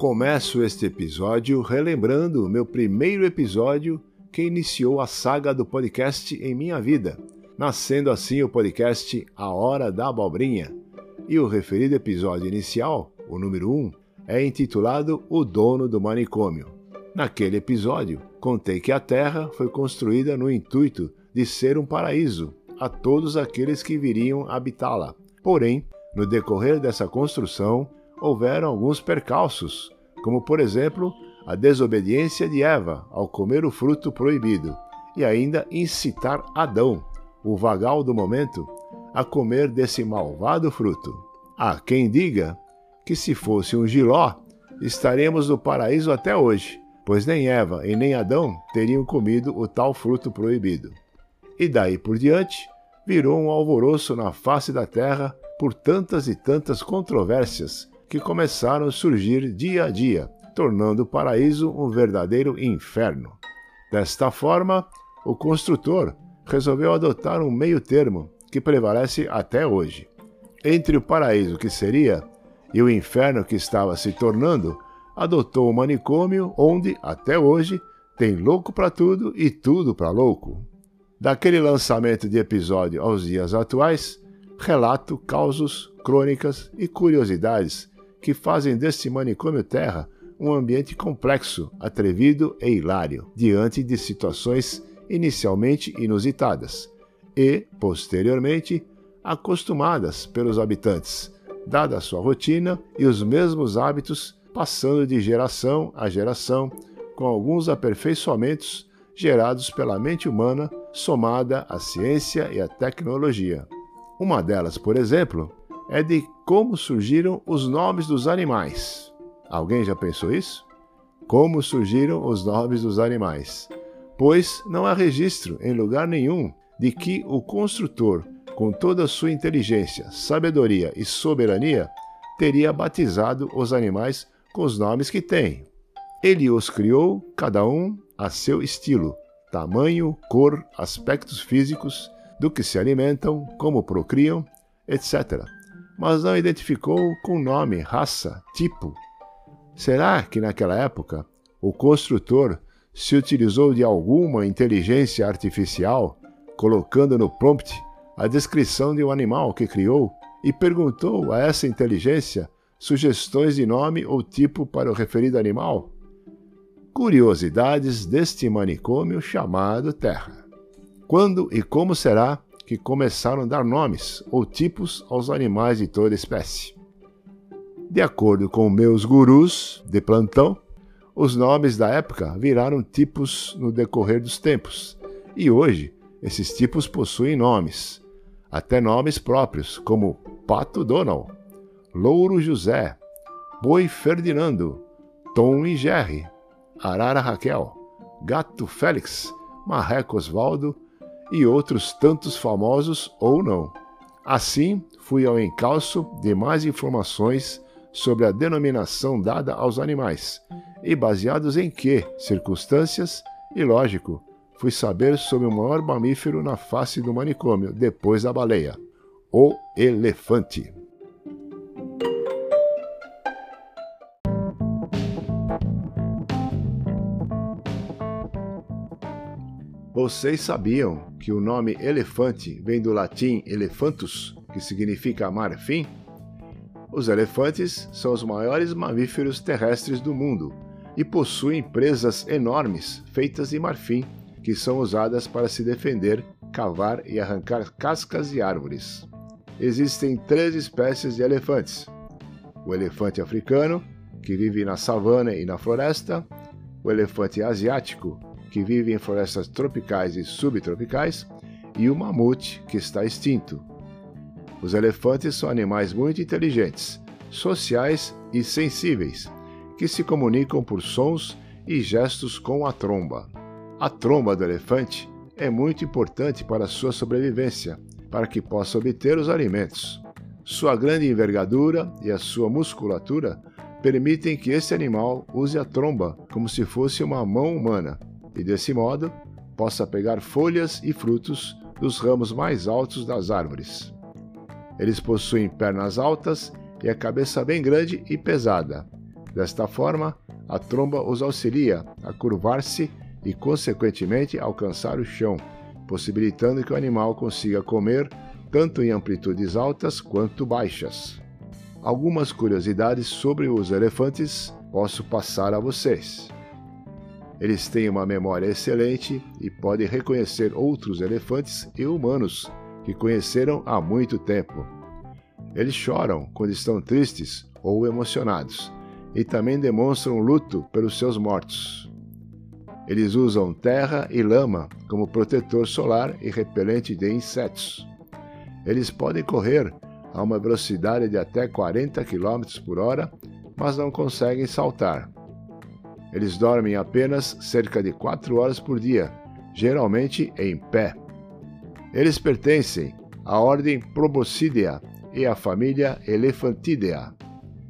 Começo este episódio relembrando o meu primeiro episódio que iniciou a saga do podcast em minha vida, nascendo assim o podcast A Hora da Abobrinha. E o referido episódio inicial, o número 1, é intitulado O Dono do Manicômio. Naquele episódio, contei que a Terra foi construída no intuito de ser um paraíso a todos aqueles que viriam habitá-la. Porém, no decorrer dessa construção, houveram alguns percalços, como por exemplo a desobediência de Eva ao comer o fruto proibido e ainda incitar Adão, o vagal do momento, a comer desse malvado fruto. Há quem diga que se fosse um giló, estaremos no paraíso até hoje, pois nem Eva e nem Adão teriam comido o tal fruto proibido. E daí por diante, virou um alvoroço na face da terra por tantas e tantas controvérsias que começaram a surgir dia a dia, tornando o paraíso um verdadeiro inferno. Desta forma, o construtor resolveu adotar um meio-termo que prevalece até hoje. Entre o paraíso que seria e o inferno que estava se tornando, adotou o um manicômio onde, até hoje, tem louco para tudo e tudo para louco. Daquele lançamento de episódio aos dias atuais, relato causos, crônicas e curiosidades que fazem deste manicômio terra um ambiente complexo, atrevido e hilário, diante de situações inicialmente inusitadas e, posteriormente, acostumadas pelos habitantes, dada a sua rotina e os mesmos hábitos, passando de geração a geração, com alguns aperfeiçoamentos gerados pela mente humana somada à ciência e à tecnologia. Uma delas, por exemplo, é de como surgiram os nomes dos animais. Alguém já pensou isso? Como surgiram os nomes dos animais? Pois não há registro em lugar nenhum de que o construtor, com toda a sua inteligência, sabedoria e soberania, teria batizado os animais com os nomes que têm. Ele os criou, cada um a seu estilo, tamanho, cor, aspectos físicos, do que se alimentam, como procriam, etc mas não identificou com nome, raça, tipo. Será que naquela época o construtor se utilizou de alguma inteligência artificial, colocando no prompt a descrição de um animal que criou e perguntou a essa inteligência sugestões de nome ou tipo para o referido animal? Curiosidades deste manicômio chamado Terra. Quando e como será que começaram a dar nomes ou tipos aos animais de toda espécie. De acordo com meus gurus de plantão, os nomes da época viraram tipos no decorrer dos tempos, e hoje esses tipos possuem nomes, até nomes próprios, como Pato Donald, Louro José, Boi Ferdinando, Tom e Jerry, Arara Raquel, Gato Félix, Marreco Osvaldo e outros tantos famosos ou não. Assim, fui ao encalço de mais informações sobre a denominação dada aos animais e baseados em que circunstâncias e lógico fui saber sobre o maior mamífero na face do manicômio depois da baleia, o elefante. Vocês sabiam que o nome elefante vem do latim elephantus, que significa marfim? Os elefantes são os maiores mamíferos terrestres do mundo e possuem presas enormes feitas de marfim, que são usadas para se defender, cavar e arrancar cascas de árvores. Existem três espécies de elefantes: o elefante africano, que vive na savana e na floresta, o elefante asiático, que vive em florestas tropicais e subtropicais, e o mamute, que está extinto. Os elefantes são animais muito inteligentes, sociais e sensíveis, que se comunicam por sons e gestos com a tromba. A tromba do elefante é muito importante para sua sobrevivência, para que possa obter os alimentos. Sua grande envergadura e a sua musculatura permitem que esse animal use a tromba como se fosse uma mão humana e, desse modo, possa pegar folhas e frutos dos ramos mais altos das árvores. Eles possuem pernas altas e a cabeça bem grande e pesada. Desta forma, a tromba os auxilia a curvar-se e, consequentemente, alcançar o chão, possibilitando que o animal consiga comer tanto em amplitudes altas quanto baixas. Algumas curiosidades sobre os elefantes posso passar a vocês. Eles têm uma memória excelente e podem reconhecer outros elefantes e humanos que conheceram há muito tempo. Eles choram quando estão tristes ou emocionados e também demonstram luto pelos seus mortos. Eles usam terra e lama como protetor solar e repelente de insetos. Eles podem correr a uma velocidade de até 40 km por hora, mas não conseguem saltar. Eles dormem apenas cerca de 4 horas por dia, geralmente em pé. Eles pertencem à ordem Proboscidea e à família Elephantidea,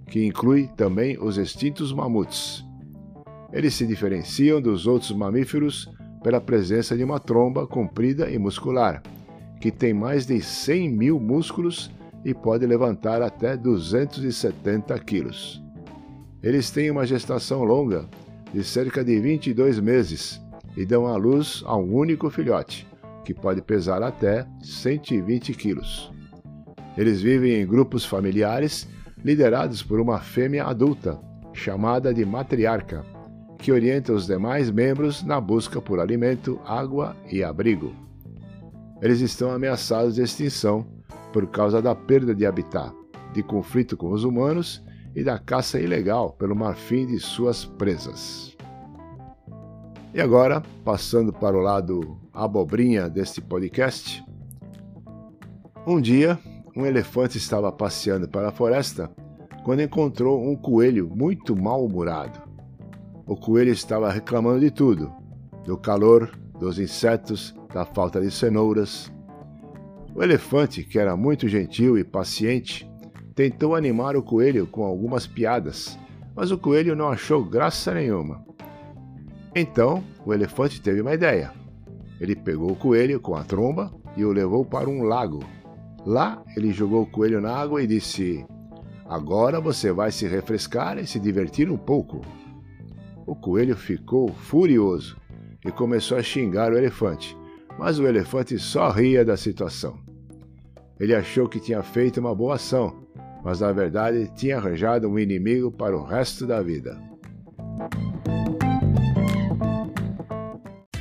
que inclui também os extintos mamutes. Eles se diferenciam dos outros mamíferos pela presença de uma tromba comprida e muscular, que tem mais de 100 mil músculos e pode levantar até 270 quilos. Eles têm uma gestação longa de cerca de 22 meses e dão à luz a um único filhote, que pode pesar até 120 quilos. Eles vivem em grupos familiares liderados por uma fêmea adulta, chamada de matriarca, que orienta os demais membros na busca por alimento, água e abrigo. Eles estão ameaçados de extinção por causa da perda de habitat, de conflito com os humanos e da caça ilegal pelo marfim de suas presas. E agora, passando para o lado abobrinha deste podcast, um dia um elefante estava passeando pela floresta quando encontrou um coelho muito mal-humorado. O coelho estava reclamando de tudo: do calor, dos insetos, da falta de cenouras. O elefante, que era muito gentil e paciente, tentou animar o coelho com algumas piadas, mas o coelho não achou graça nenhuma. Então, o elefante teve uma ideia. Ele pegou o coelho com a tromba e o levou para um lago Lá, ele jogou o coelho na água e disse: Agora você vai se refrescar e se divertir um pouco. O coelho ficou furioso e começou a xingar o elefante, mas o elefante só ria da situação. Ele achou que tinha feito uma boa ação, mas na verdade tinha arranjado um inimigo para o resto da vida.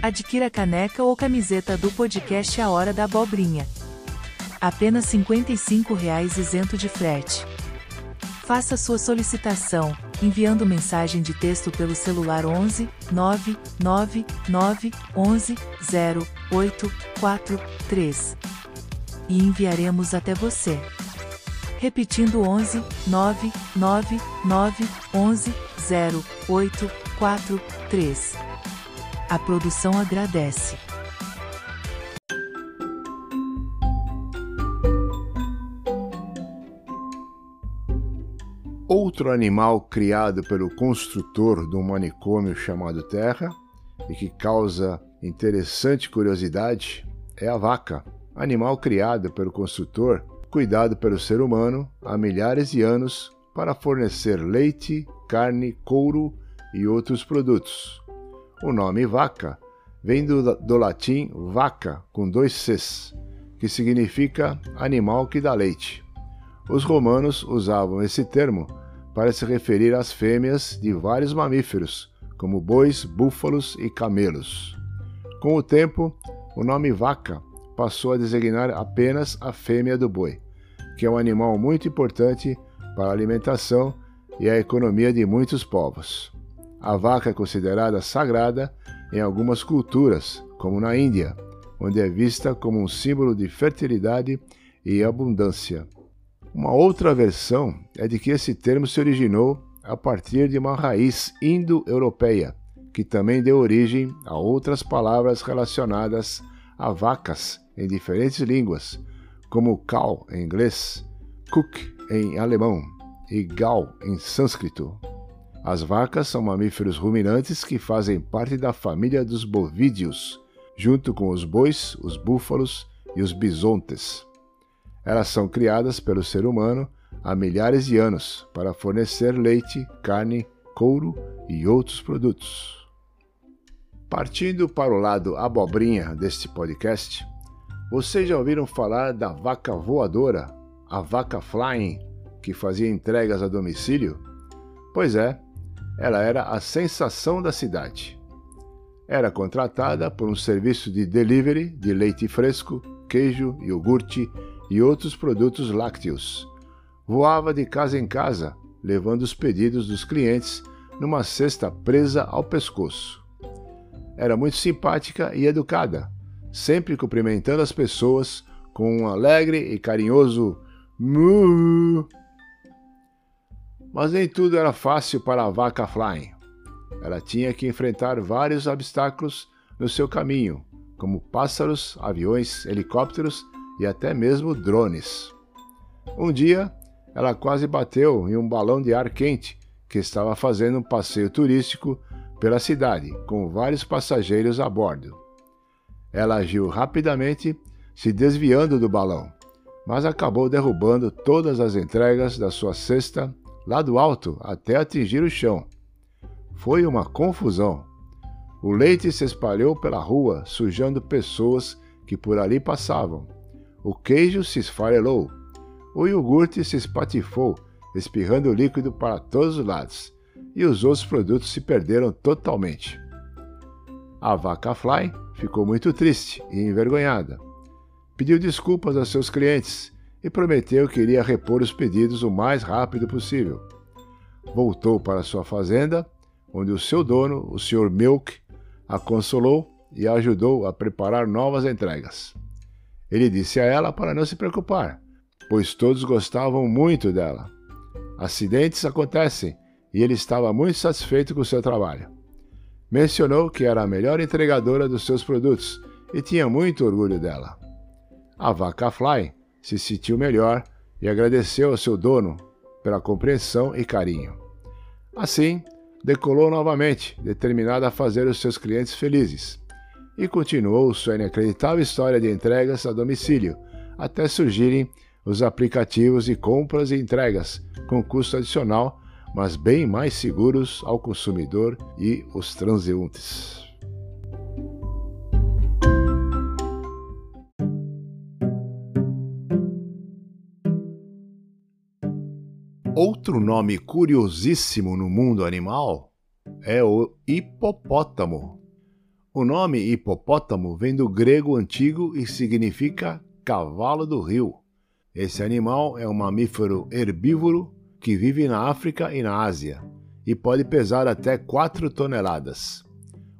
Adquira caneca ou camiseta do podcast A Hora da Abobrinha apenas R$ 55,00 isento de frete. Faça sua solicitação, enviando mensagem de texto pelo celular 11 999 11 0843 e enviaremos até você. Repetindo 11 999 11 0843. A produção agradece. Outro animal criado pelo construtor do manicômio chamado Terra e que causa interessante curiosidade é a vaca, animal criado pelo construtor, cuidado pelo ser humano há milhares de anos para fornecer leite, carne, couro e outros produtos. O nome vaca vem do, do latim vaca, com dois Cs, que significa animal que dá leite. Os romanos usavam esse termo para se referir às fêmeas de vários mamíferos, como bois, búfalos e camelos. Com o tempo, o nome vaca passou a designar apenas a fêmea do boi, que é um animal muito importante para a alimentação e a economia de muitos povos. A vaca é considerada sagrada em algumas culturas, como na Índia, onde é vista como um símbolo de fertilidade e abundância. Uma outra versão é de que esse termo se originou a partir de uma raiz indo-europeia, que também deu origem a outras palavras relacionadas a vacas em diferentes línguas, como cow em inglês, cook em alemão e gal em sânscrito. As vacas são mamíferos ruminantes que fazem parte da família dos bovídeos, junto com os bois, os búfalos e os bisontes. Elas são criadas pelo ser humano há milhares de anos para fornecer leite, carne, couro e outros produtos. Partindo para o lado abobrinha deste podcast, vocês já ouviram falar da vaca voadora, a vaca flying, que fazia entregas a domicílio? Pois é, ela era a sensação da cidade. Era contratada por um serviço de delivery de leite fresco, queijo, iogurte e outros produtos lácteos. Voava de casa em casa, levando os pedidos dos clientes numa cesta presa ao pescoço. Era muito simpática e educada, sempre cumprimentando as pessoas com um alegre e carinhoso mu. Mas nem tudo era fácil para a vaca Flying. Ela tinha que enfrentar vários obstáculos no seu caminho, como pássaros, aviões, helicópteros e até mesmo drones. Um dia, ela quase bateu em um balão de ar quente que estava fazendo um passeio turístico pela cidade, com vários passageiros a bordo. Ela agiu rapidamente, se desviando do balão, mas acabou derrubando todas as entregas da sua cesta lá do alto até atingir o chão. Foi uma confusão. O leite se espalhou pela rua, sujando pessoas que por ali passavam. O queijo se esfarelou. O iogurte se espatifou, espirrando líquido para todos os lados, e os outros produtos se perderam totalmente. A vaca Fly ficou muito triste e envergonhada. Pediu desculpas a seus clientes e prometeu que iria repor os pedidos o mais rápido possível. Voltou para sua fazenda, onde o seu dono, o Sr. Milk, a consolou e a ajudou a preparar novas entregas. Ele disse a ela para não se preocupar, pois todos gostavam muito dela. Acidentes acontecem e ele estava muito satisfeito com o seu trabalho. Mencionou que era a melhor entregadora dos seus produtos e tinha muito orgulho dela. A vaca Fly se sentiu melhor e agradeceu ao seu dono pela compreensão e carinho. Assim, decolou novamente, determinada a fazer os seus clientes felizes, e continuou sua inacreditável história de entregas a domicílio, até surgirem os aplicativos de compras e entregas com custo adicional, mas bem mais seguros ao consumidor e os transeuntes. Outro nome curiosíssimo no mundo animal é o hipopótamo. O nome hipopótamo vem do grego antigo e significa cavalo do rio. Esse animal é um mamífero herbívoro que vive na África e na Ásia e pode pesar até 4 toneladas.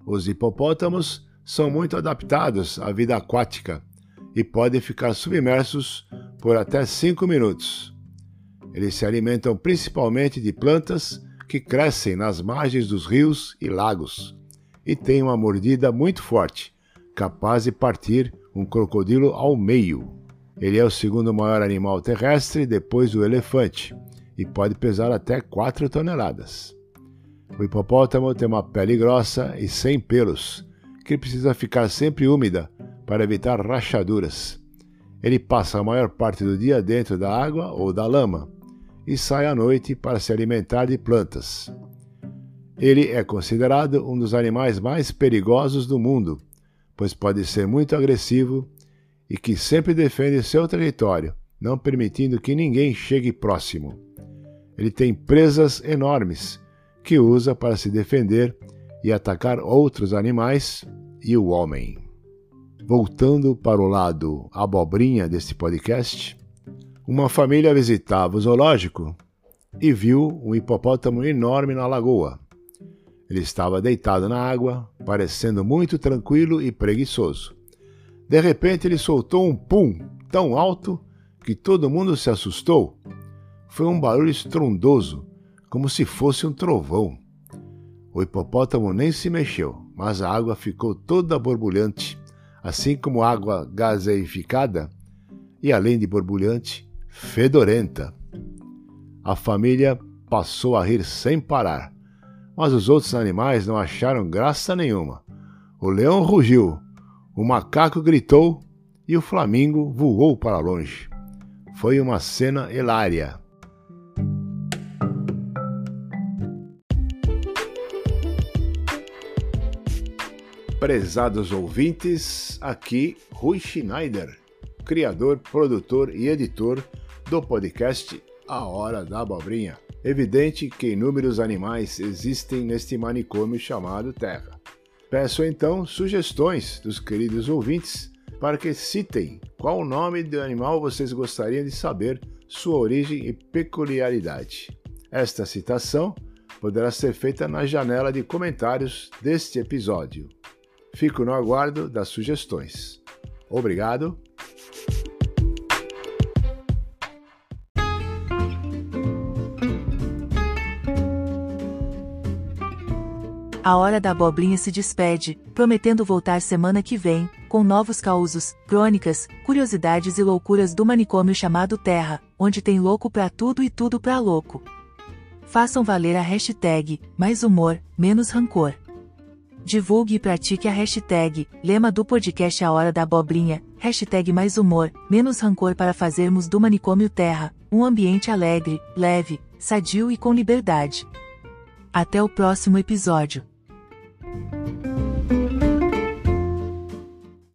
Os hipopótamos são muito adaptados à vida aquática e podem ficar submersos por até 5 minutos. Eles se alimentam principalmente de plantas que crescem nas margens dos rios e lagos e têm uma mordida muito forte, capaz de partir um crocodilo ao meio. Ele é o segundo maior animal terrestre depois do elefante e pode pesar até 4 toneladas. O hipopótamo tem uma pele grossa e sem pelos, que precisa ficar sempre úmida para evitar rachaduras. Ele passa a maior parte do dia dentro da água ou da lama e sai à noite para se alimentar de plantas. Ele é considerado um dos animais mais perigosos do mundo, pois pode ser muito agressivo e que sempre defende seu território, não permitindo que ninguém chegue próximo. Ele tem presas enormes que usa para se defender e atacar outros animais e o homem. Voltando para o lado abobrinha deste podcast, uma família visitava o zoológico e viu um hipopótamo enorme na lagoa. Ele estava deitado na água, parecendo muito tranquilo e preguiçoso. De repente, ele soltou um pum tão alto que todo mundo se assustou. Foi um barulho estrondoso, como se fosse um trovão. O hipopótamo nem se mexeu, mas a água ficou toda borbulhante, assim como água gaseificada, e além de borbulhante, fedorenta. A família passou a rir sem parar, mas os outros animais não acharam graça nenhuma. O leão rugiu, o macaco gritou e o flamingo voou para longe. Foi uma cena hilária. Prezados ouvintes, aqui Rui Schneider, criador, produtor e editor do podcast A Hora da Abobrinha. Evidente que inúmeros animais existem neste manicômio chamado Terra. Peço então sugestões dos queridos ouvintes para que citem qual nome do animal vocês gostariam de saber, sua origem e peculiaridade. Esta citação poderá ser feita na janela de comentários deste episódio. Fico no aguardo das sugestões. Obrigado. A Hora da Abobrinha se despede, prometendo voltar semana que vem, com novos causos, crônicas, curiosidades e loucuras do manicômio chamado Terra, onde tem louco pra tudo e tudo pra louco. Façam valer a hashtag, mais humor, menos rancor. Divulgue e pratique a hashtag, lema do podcast A Hora da Abobrinha, hashtag mais humor, menos rancor para fazermos do manicômio Terra, um ambiente alegre, leve, sadio e com liberdade. Até o próximo episódio.